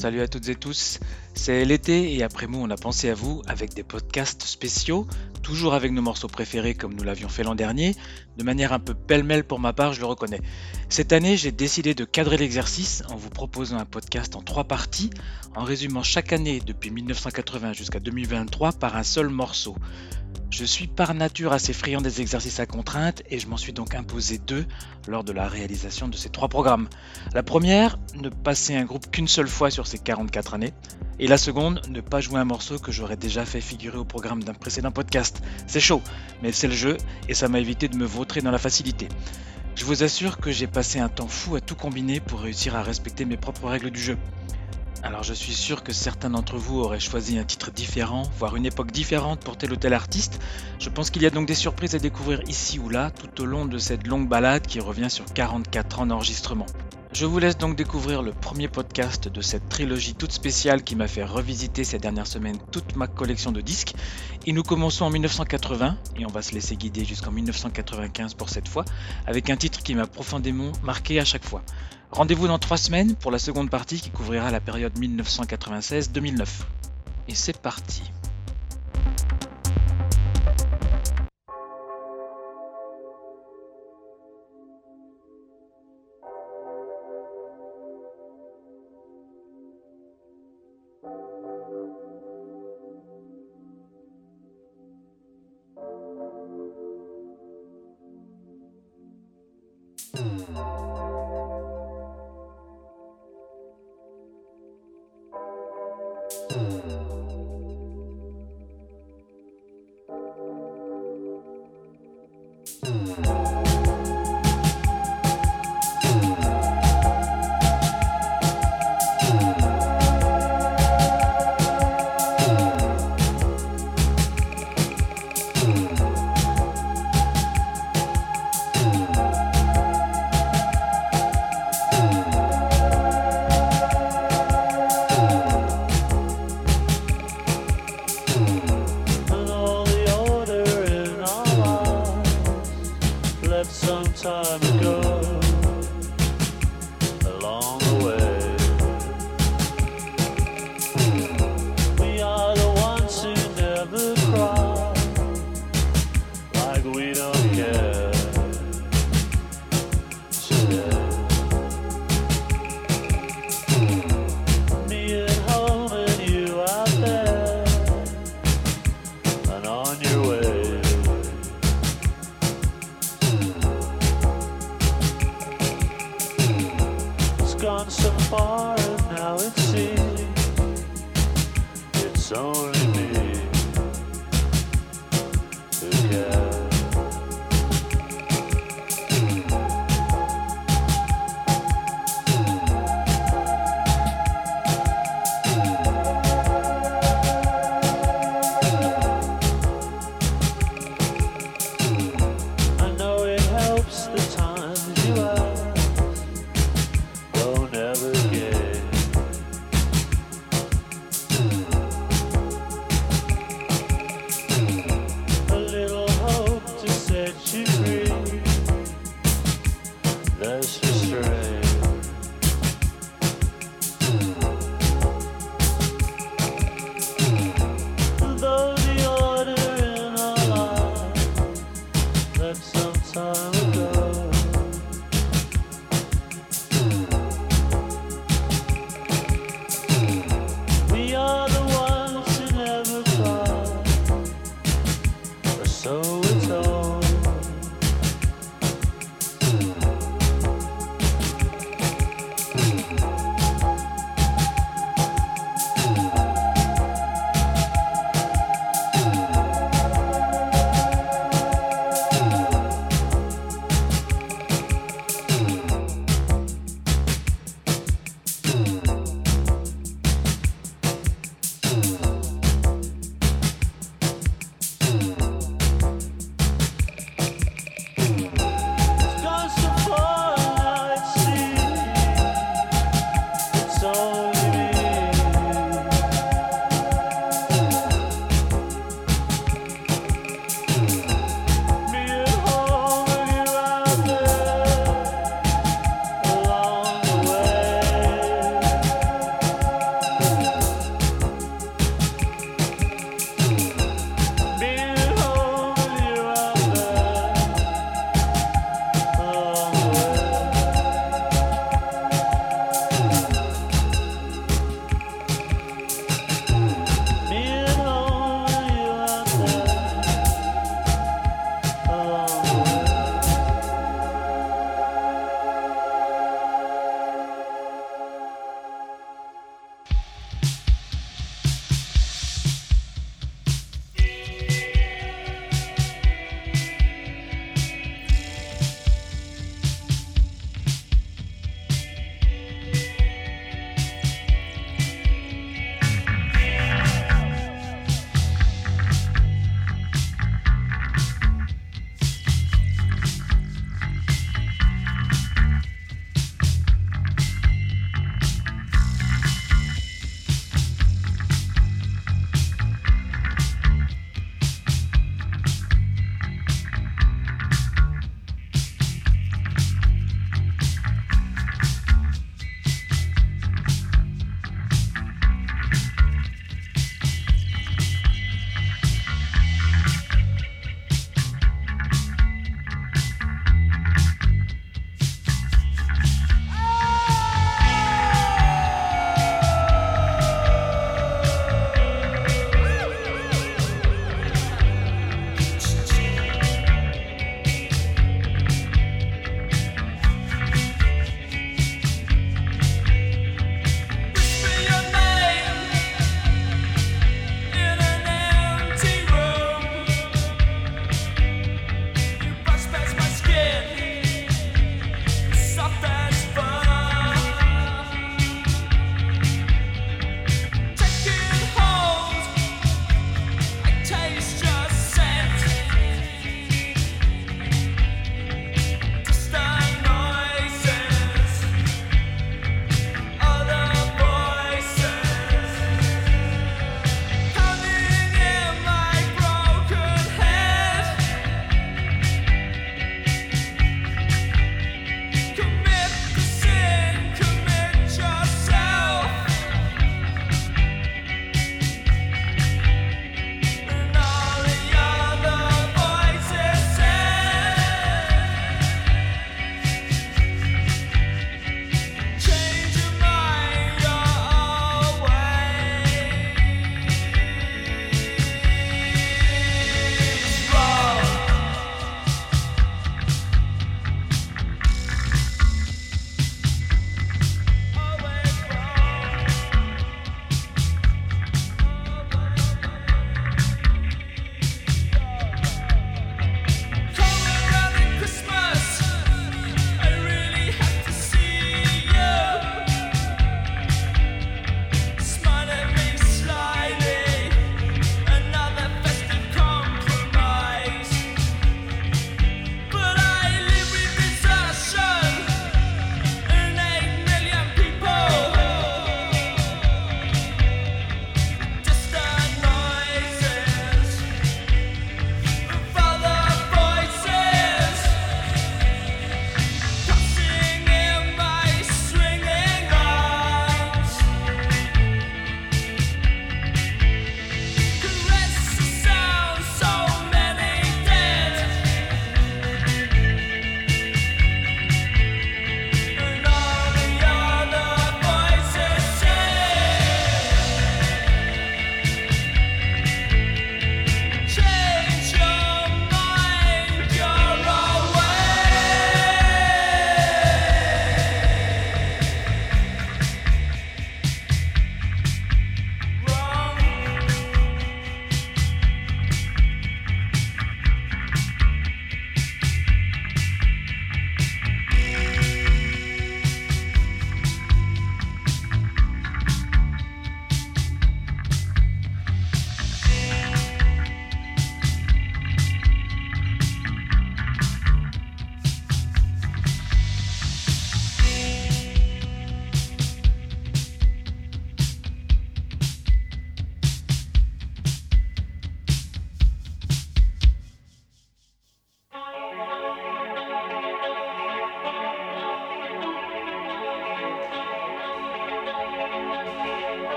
salut à toutes et tous. C'est l'été et après nous on a pensé à vous avec des podcasts spéciaux, toujours avec nos morceaux préférés comme nous l'avions fait l'an dernier, de manière un peu pêle-mêle pour ma part, je le reconnais. Cette année j'ai décidé de cadrer l'exercice en vous proposant un podcast en trois parties, en résumant chaque année depuis 1980 jusqu'à 2023 par un seul morceau. Je suis par nature assez friand des exercices à contrainte et je m'en suis donc imposé deux lors de la réalisation de ces trois programmes. La première, ne passer un groupe qu'une seule fois sur ces 44 années. Et la seconde, ne pas jouer un morceau que j'aurais déjà fait figurer au programme d'un précédent podcast. C'est chaud, mais c'est le jeu et ça m'a évité de me vautrer dans la facilité. Je vous assure que j'ai passé un temps fou à tout combiner pour réussir à respecter mes propres règles du jeu. Alors je suis sûr que certains d'entre vous auraient choisi un titre différent, voire une époque différente pour tel ou tel artiste. Je pense qu'il y a donc des surprises à découvrir ici ou là tout au long de cette longue balade qui revient sur 44 ans d'enregistrement. Je vous laisse donc découvrir le premier podcast de cette trilogie toute spéciale qui m'a fait revisiter ces dernières semaines toute ma collection de disques. Et nous commençons en 1980, et on va se laisser guider jusqu'en 1995 pour cette fois, avec un titre qui m'a profondément marqué à chaque fois. Rendez-vous dans trois semaines pour la seconde partie qui couvrira la période 1996-2009. Et c'est parti. time ago.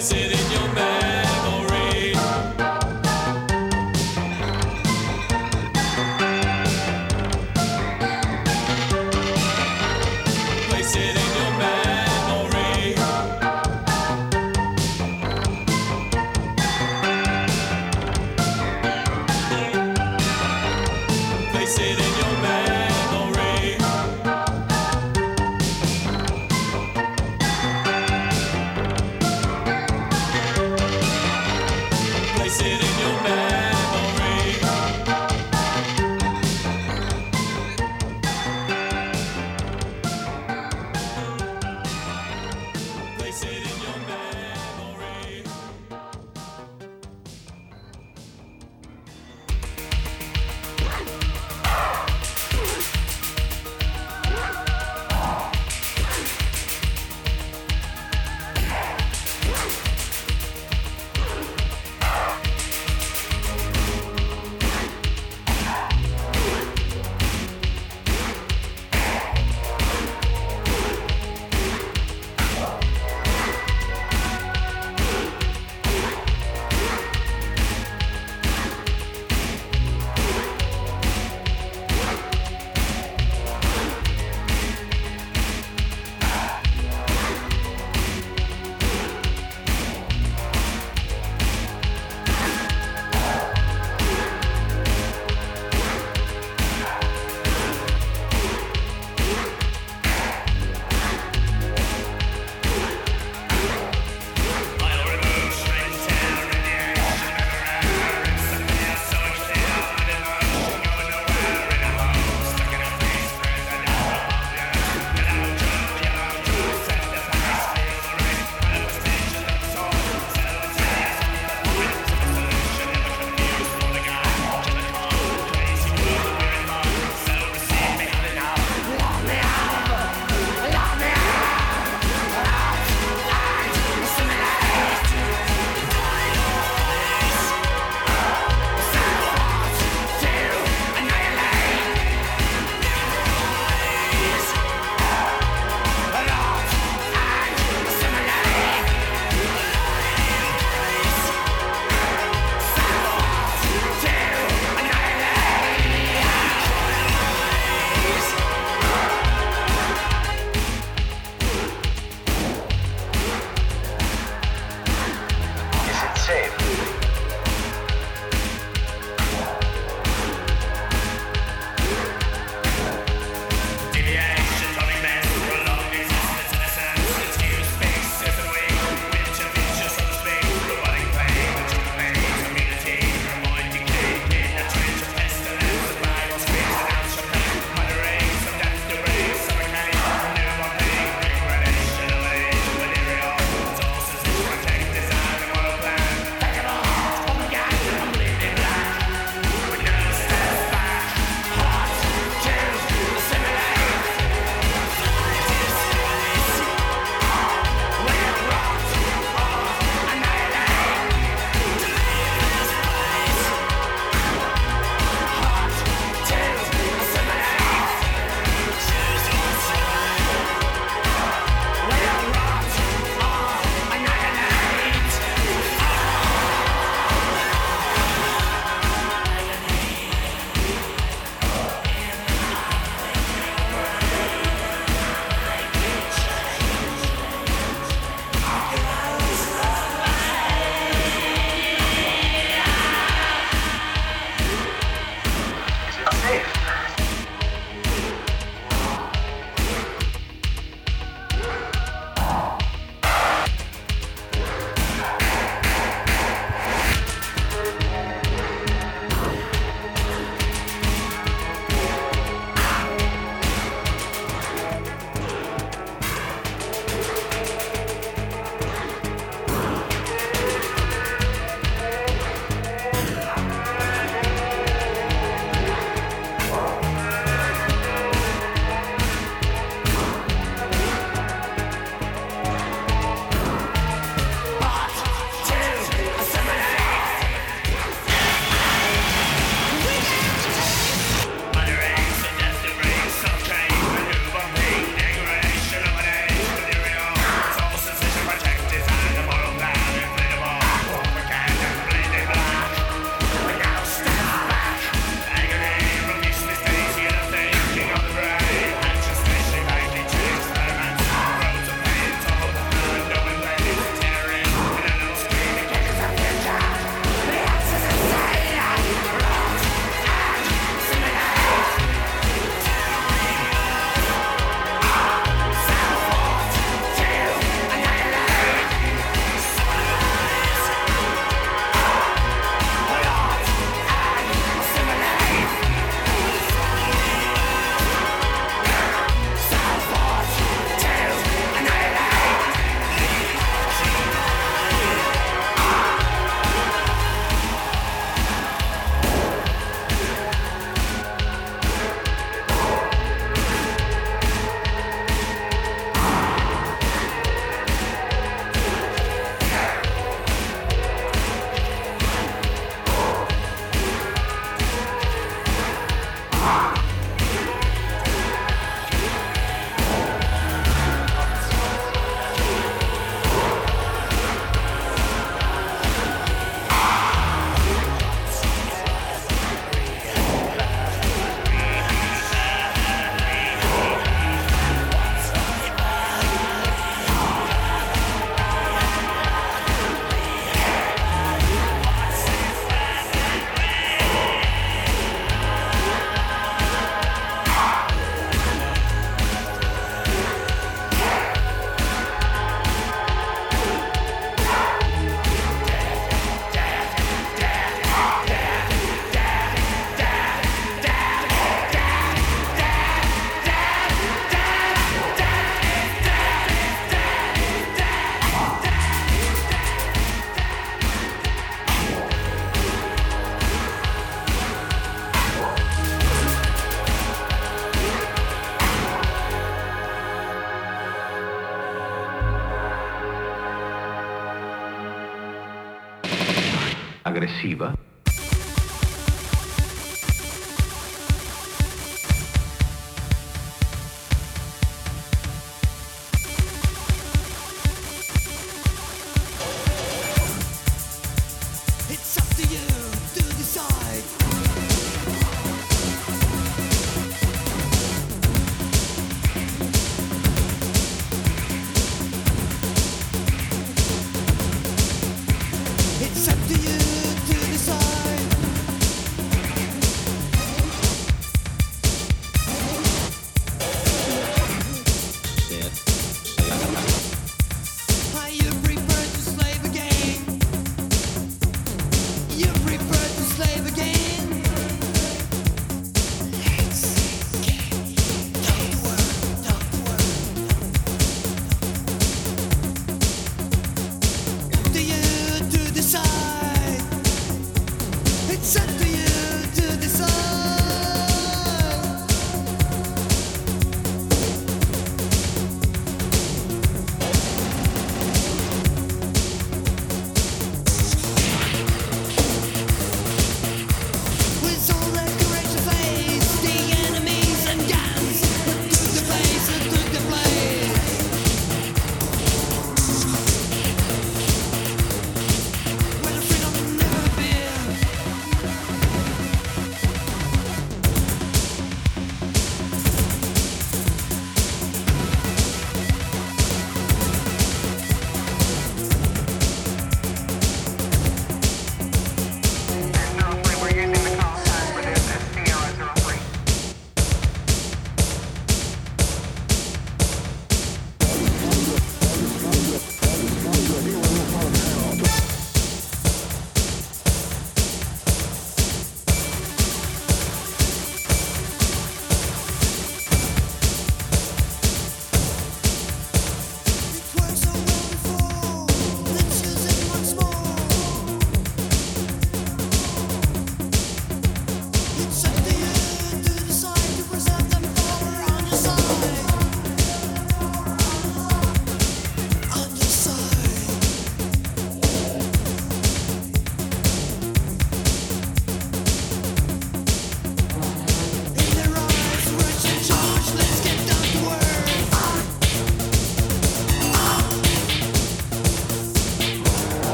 place it in your bag.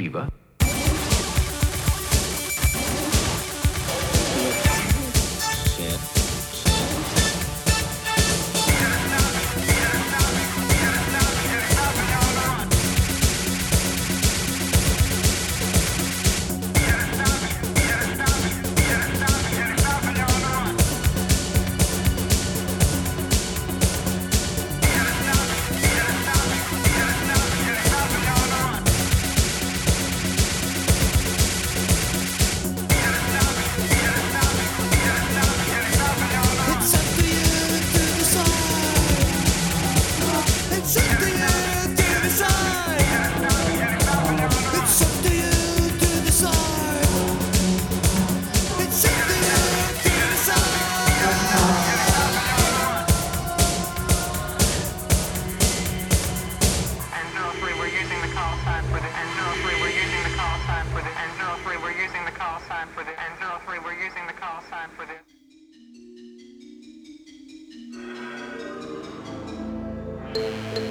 Sheba Música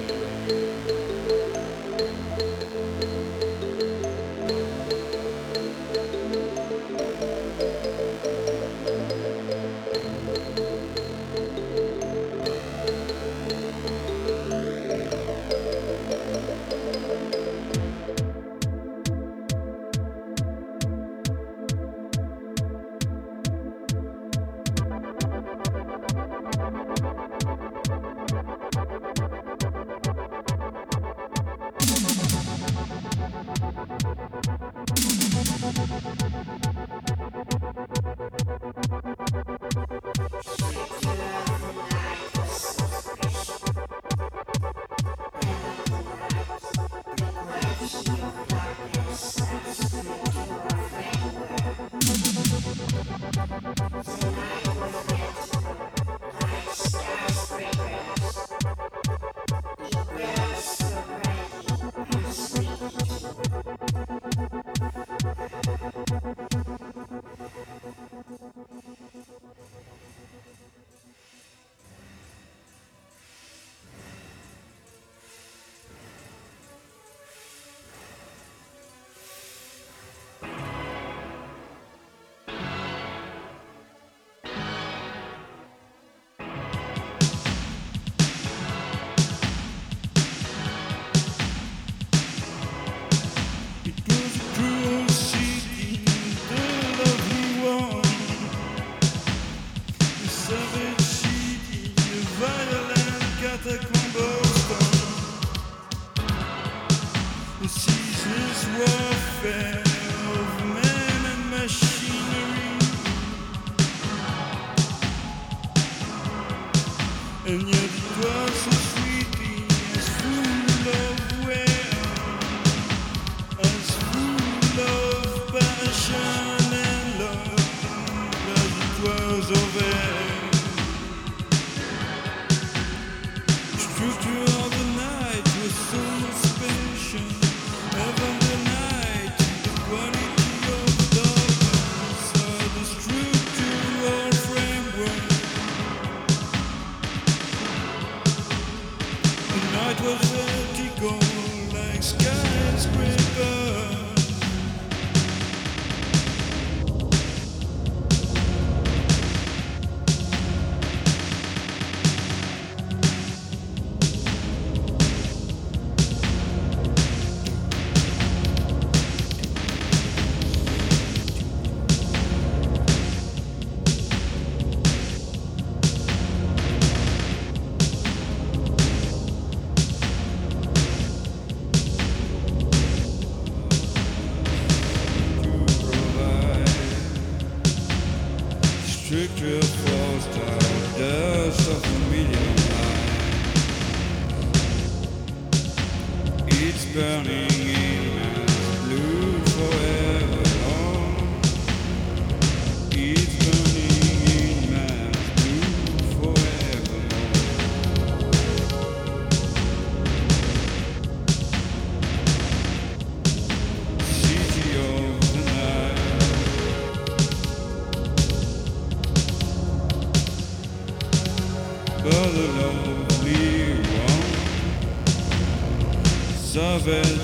happen